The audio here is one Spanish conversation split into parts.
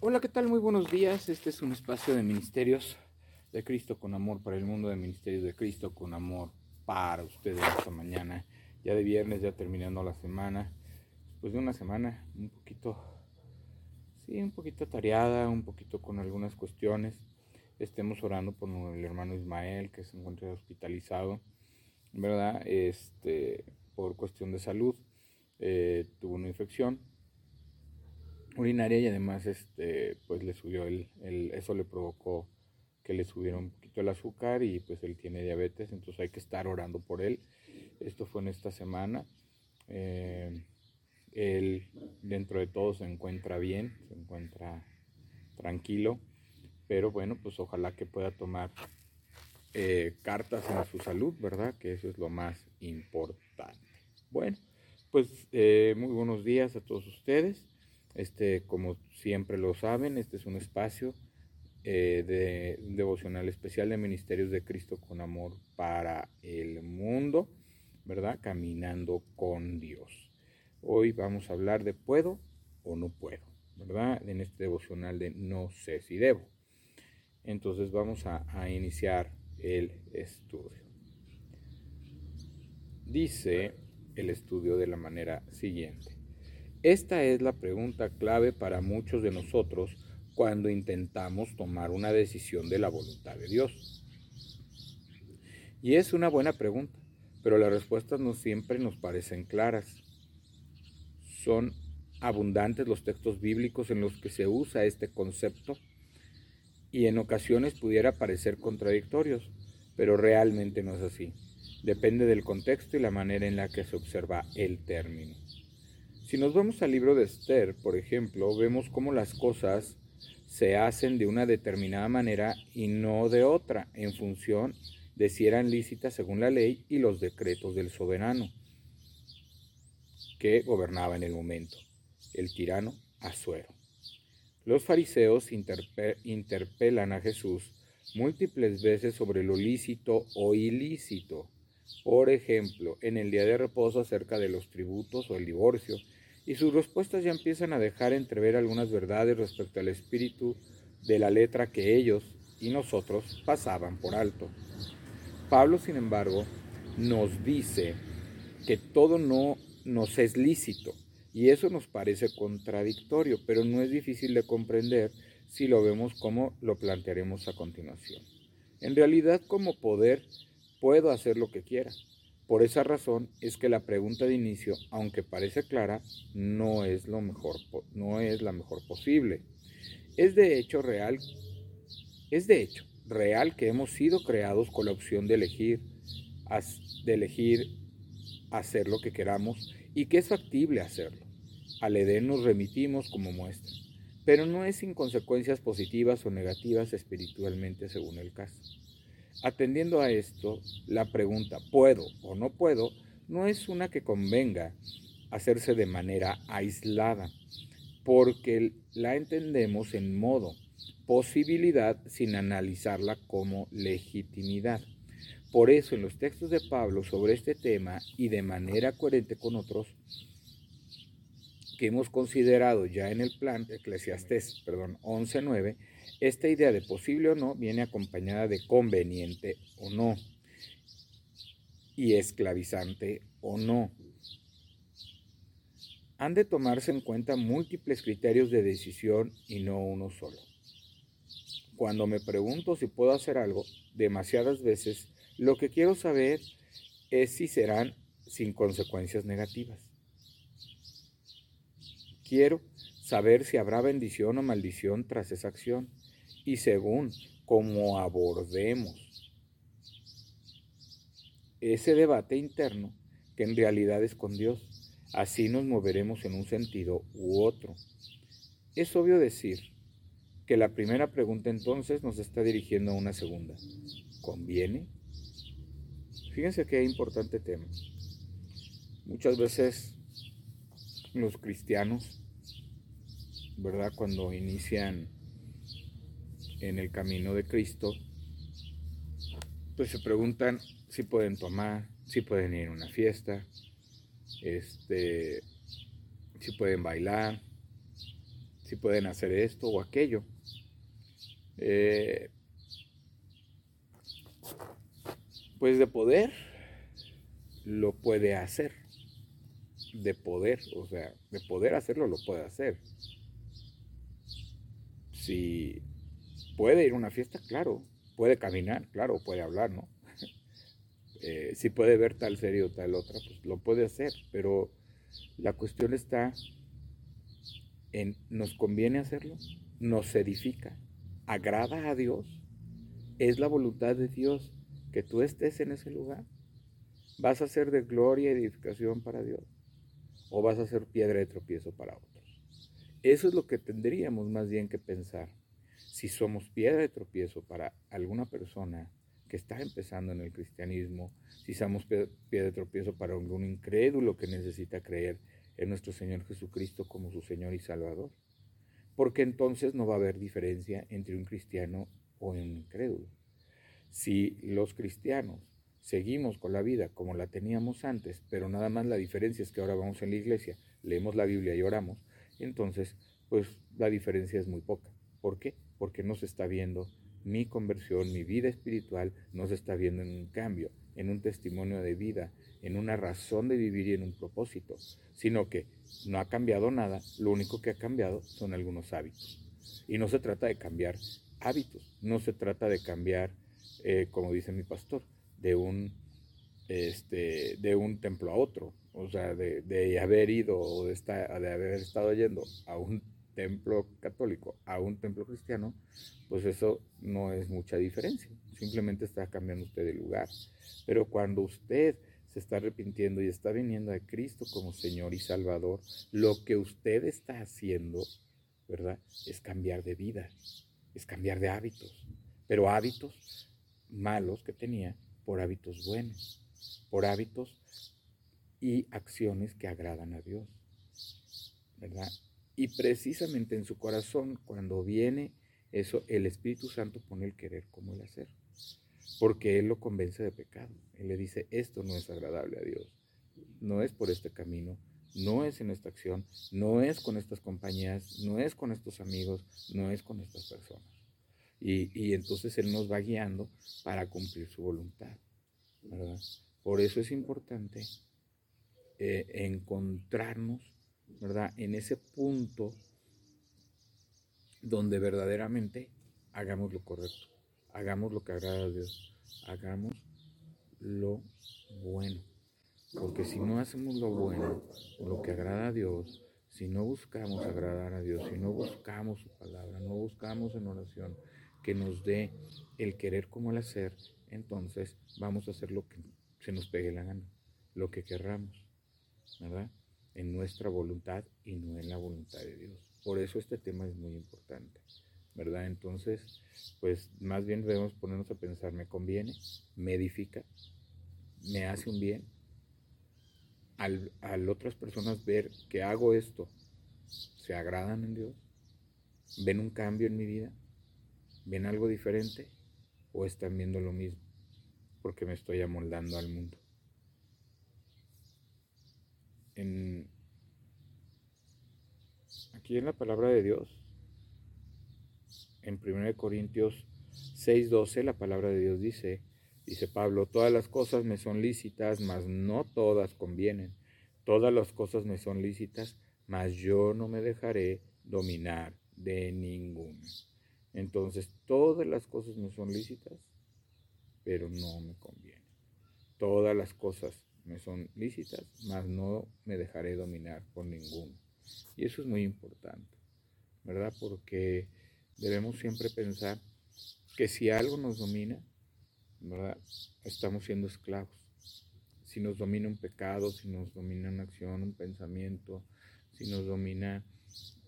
Hola, ¿qué tal? Muy buenos días. Este es un espacio de ministerios de Cristo con amor para el mundo, de ministerios de Cristo con amor para ustedes esta mañana. Ya de viernes, ya terminando la semana. Después de una semana un poquito, sí, un poquito tareada, un poquito con algunas cuestiones. Estemos orando por el hermano Ismael que se encuentra hospitalizado, ¿verdad? Este, por cuestión de salud. Eh, tuvo una infección urinaria y además este pues le subió el, eso le provocó que le subiera un poquito el azúcar y pues él tiene diabetes entonces hay que estar orando por él esto fue en esta semana eh, él dentro de todo se encuentra bien se encuentra tranquilo pero bueno pues ojalá que pueda tomar eh, cartas en su salud verdad que eso es lo más importante bueno pues eh, muy buenos días a todos ustedes este, como siempre lo saben, este es un espacio eh, de devocional especial de Ministerios de Cristo con Amor para el mundo, ¿verdad? Caminando con Dios. Hoy vamos a hablar de puedo o no puedo, ¿verdad? En este devocional de no sé si debo. Entonces vamos a, iniciar el estudio. Dice el estudio de la manera siguiente. Esta es la pregunta clave para muchos de nosotros cuando intentamos tomar una decisión de la voluntad de Dios. Y es una buena pregunta, pero las respuestas no siempre nos parecen claras. Son abundantes los textos bíblicos en los que se usa este concepto y en ocasiones pudiera parecer contradictorios, pero realmente no es así. Depende del contexto y la manera en la que se observa el término. Si nos vamos al libro de Esther, por ejemplo, vemos cómo las cosas se hacen de una determinada manera y no de otra, en función de si eran lícitas según la ley y los decretos del soberano que gobernaba en el momento, el tirano Asuero. Los fariseos interpelan a Jesús múltiples veces sobre lo lícito o ilícito. Por ejemplo, en el día de reposo acerca de los tributos o el divorcio, y sus respuestas ya empiezan a dejar entrever algunas verdades respecto al espíritu de la letra que ellos y nosotros pasaban por alto. Pablo, sin embargo, nos dice que todo no nos es lícito y eso nos parece contradictorio, pero no es difícil de comprender si lo vemos como lo plantearemos a continuación. En realidad, como poder, puedo hacer lo que quiera, por esa razón es que la pregunta de inicio, aunque parece clara, no es, lo mejor, no es la mejor posible. Es de hecho real, es de hecho real que hemos sido creados con la opción de elegir, de elegir hacer lo que queramos y que es factible hacerlo. Al Edén nos remitimos como muestra, pero no es sin consecuencias positivas o negativas espiritualmente según el caso. Atendiendo a esto, la pregunta ¿puedo o no puedo? no es una que convenga hacerse de manera aislada, porque la entendemos en modo posibilidad sin analizarla como legitimidad. Por eso en los textos de Pablo sobre este tema y de manera coherente con otros que hemos considerado ya en el plan Eclesiastés, perdón, 11.9, esta idea de posible o no viene acompañada de conveniente o no y esclavizante o no. Han de tomarse en cuenta múltiples criterios de decisión y no uno solo. Cuando me pregunto si puedo hacer algo, demasiadas veces lo que quiero saber es si serán sin consecuencias negativas. Quiero saber si habrá bendición o maldición tras esa acción y según cómo abordemos ese debate interno que en realidad es con Dios. Así nos moveremos en un sentido u otro. Es obvio decir que la primera pregunta entonces nos está dirigiendo a una segunda. ¿Conviene? Fíjense qué importante tema. Muchas veces los cristianos, ¿verdad? Cuando inician en el camino de Cristo, pues se preguntan si pueden tomar, si pueden ir a una fiesta, este, si pueden bailar, si pueden hacer esto o aquello. Eh, pues de poder lo puede hacer. De poder, o sea, de poder hacerlo lo puede hacer. Si puede ir a una fiesta, claro. Puede caminar, claro, puede hablar, ¿no? Eh, si puede ver tal serie o tal otra, pues lo puede hacer. Pero la cuestión está en, ¿nos conviene hacerlo? ¿Nos edifica? ¿Agrada a Dios? ¿Es la voluntad de Dios que tú estés en ese lugar? ¿Vas a ser de gloria y edificación para Dios? ¿O vas a ser piedra de tropiezo para otros? Eso es lo que tendríamos más bien que pensar. Si somos piedra de tropiezo para alguna persona que está empezando en el cristianismo, si somos piedra de tropiezo para algún incrédulo que necesita creer en nuestro Señor Jesucristo como su Señor y Salvador. Porque entonces no va a haber diferencia entre un cristiano o un incrédulo. Si los cristianos seguimos con la vida como la teníamos antes, pero nada más la diferencia es que ahora vamos en la iglesia, leemos la Biblia y oramos, entonces pues la diferencia es muy poca. ¿Por qué? Porque no se está viendo mi conversión, mi vida espiritual, no se está viendo en un cambio, en un testimonio de vida, en una razón de vivir y en un propósito, sino que no ha cambiado nada, lo único que ha cambiado son algunos hábitos. Y no se trata de cambiar hábitos, no se trata de cambiar, eh, como dice mi pastor, de un, este, de un templo a otro, o sea, de, haber ido o de, de haber estado yendo a un templo católico a un templo cristiano, pues eso no es mucha diferencia, simplemente está cambiando usted de lugar. Pero cuando usted se está arrepintiendo y está viniendo a Cristo como Señor y Salvador, lo que usted está haciendo, ¿verdad? Es cambiar de vida, es cambiar de hábitos, pero hábitos malos que tenía por hábitos buenos, por hábitos y acciones que agradan a Dios. Y precisamente en su corazón, cuando viene eso, el Espíritu Santo pone el querer como el hacer. Porque Él lo convence de pecado. Él le dice, esto no es agradable a Dios. No es por este camino, no es en esta acción, no es con estas compañías, no es con estos amigos, no es con estas personas. Y, entonces Él nos va guiando para cumplir su voluntad. ¿verdad? Por eso es importante eh, encontrarnos, ¿verdad? En ese punto donde verdaderamente hagamos lo correcto, hagamos lo que agrada a Dios, hagamos lo bueno. Porque si no hacemos lo bueno, lo que agrada a Dios, si no buscamos agradar a Dios, si no buscamos su palabra, no buscamos en oración, que nos dé el querer como el hacer, entonces vamos a hacer lo que se nos pegue la gana, lo que querramos, ¿verdad? En nuestra voluntad y no en la voluntad de Dios. Por eso este tema es muy importante, ¿verdad? Entonces, pues más bien debemos ponernos a pensar, ¿me conviene? ¿Me edifica? ¿Me hace un bien? Al, al otras personas ver que hago esto, ¿se agradan en Dios? ¿Ven un cambio en mi vida? ¿Ven algo diferente o están viendo lo mismo? Porque me estoy amoldando al mundo. aquí en la palabra de Dios, en 1 Corintios 6:12, la palabra de Dios dice, dice Pablo, todas las cosas me son lícitas, mas no todas convienen. Todas las cosas me son lícitas, mas yo no me dejaré dominar de ninguna. Entonces, todas las cosas me son lícitas, pero no me convienen. Todas las cosas me son lícitas, mas no me dejaré dominar por ninguno. Y eso es muy importante, ¿verdad? Porque debemos siempre pensar que si algo nos domina, ¿verdad? Estamos siendo esclavos. Si nos domina un pecado, si nos domina una acción, un pensamiento, si nos domina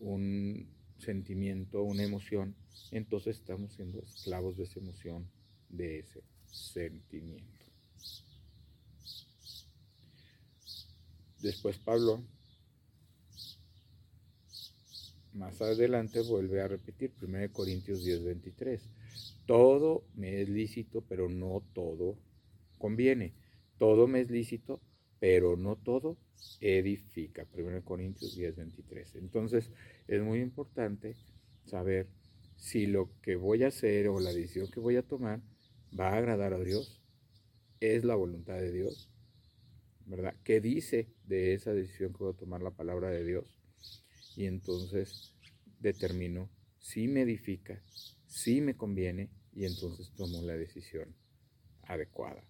un sentimiento, una emoción, entonces estamos siendo esclavos de esa emoción, de ese sentimiento. Después Pablo, más adelante, vuelve a repetir 1 Corintios 10, 23. todo me es lícito, pero no todo conviene. Todo me es lícito, pero no todo edifica. 1 Corintios 10, 23. Entonces es muy importante saber si lo que voy a hacer o la decisión que voy a tomar va a agradar a Dios, es la voluntad de Dios, ¿verdad? ¿Qué dice de esa decisión que voy a tomar la palabra de Dios? Y entonces determino si me edifica, si me conviene y entonces tomo la decisión adecuada,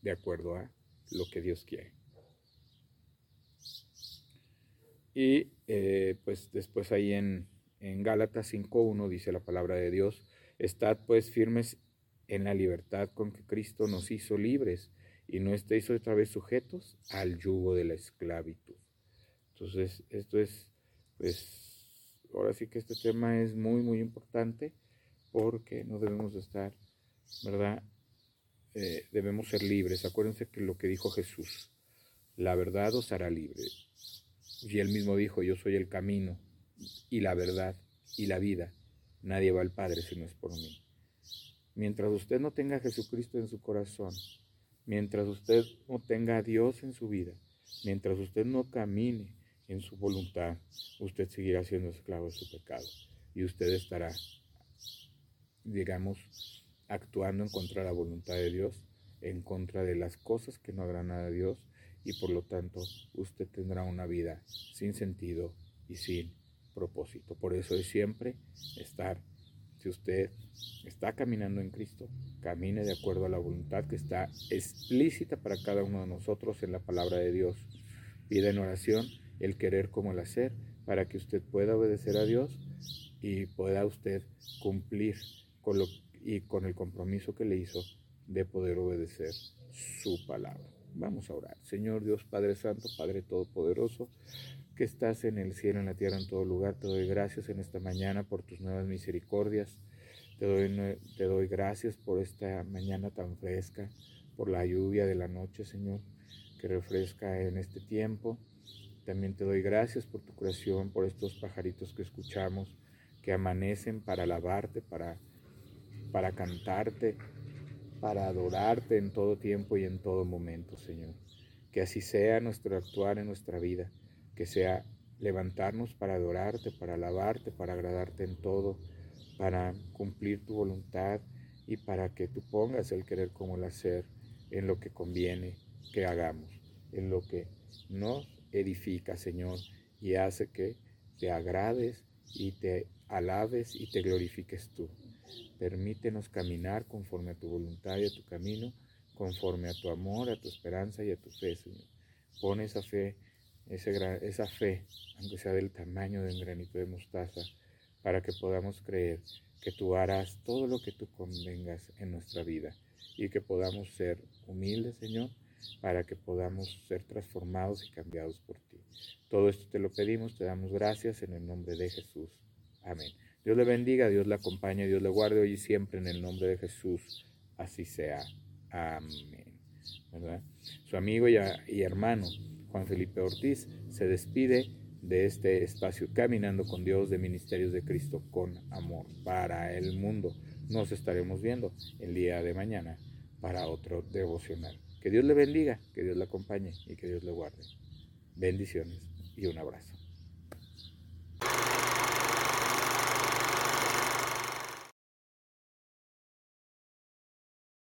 de acuerdo a lo que Dios quiere. Y eh, pues después ahí en, en Gálatas 5.1 dice la palabra de Dios, estad pues firmes en la libertad con que Cristo nos hizo libres y no estéis otra vez sujetos al yugo de la esclavitud. Entonces, esto es, pues, ahora sí que este tema es muy, muy importante porque no debemos de estar, ¿verdad? Eh, debemos ser libres. Acuérdense que lo que dijo Jesús, la verdad os hará libres. Y él mismo dijo, yo soy el camino y la verdad y la vida. Nadie va al Padre si no es por mí. Mientras usted no tenga a Jesucristo en su corazón, mientras usted no tenga a Dios en su vida, mientras usted no camine en su voluntad, usted seguirá siendo esclavo de su pecado y usted estará, digamos, actuando en contra de la voluntad de Dios, en contra de las cosas que no agradan a Dios y por lo tanto usted tendrá una vida sin sentido y sin propósito. Por eso es siempre estar si usted está caminando en Cristo, camine de acuerdo a la voluntad que está explícita para cada uno de nosotros en la palabra de Dios. Pida en oración el querer como el hacer para que usted pueda obedecer a Dios y pueda usted cumplir con lo, y con el compromiso que le hizo de poder obedecer su palabra. Vamos a orar. Señor Dios Padre Santo, Padre Todopoderoso, que estás en el cielo, en la tierra, en todo lugar. Te doy gracias en esta mañana por tus nuevas misericordias. Te doy, te doy gracias por esta mañana tan fresca, por la lluvia de la noche, Señor, que refresca en este tiempo. También te doy gracias por tu creación, por estos pajaritos que escuchamos, que amanecen para alabarte, para, para cantarte, para adorarte en todo tiempo y en todo momento, Señor. Que así sea nuestro actuar en nuestra vida que sea levantarnos para adorarte, para alabarte, para agradarte en todo, para cumplir tu voluntad y para que tú pongas el querer como el hacer en lo que conviene que hagamos, en lo que nos edifica, Señor, y hace que te agrades y te alabes y te glorifiques tú. Permítenos caminar conforme a tu voluntad y a tu camino, conforme a tu amor, a tu esperanza y a tu fe, Señor. Pon esa fe esa fe, aunque sea del tamaño de un granito de mostaza, para que podamos creer que tú harás todo lo que tú convengas en nuestra vida y que podamos ser humildes, Señor, para que podamos ser transformados y cambiados por ti. Todo esto te lo pedimos, te damos gracias en el nombre de Jesús. Amén. Dios le bendiga, Dios le acompañe, Dios le guarde hoy y siempre en el nombre de Jesús. Así sea. Amén. Su amigo y hermano Juan Felipe Ortiz se despide de este espacio Caminando con Dios de Ministerios de Cristo con Amor para el mundo. Nos estaremos viendo el día de mañana para otro devocional. Que Dios le bendiga, que Dios le acompañe y que Dios le guarde. Bendiciones y un abrazo.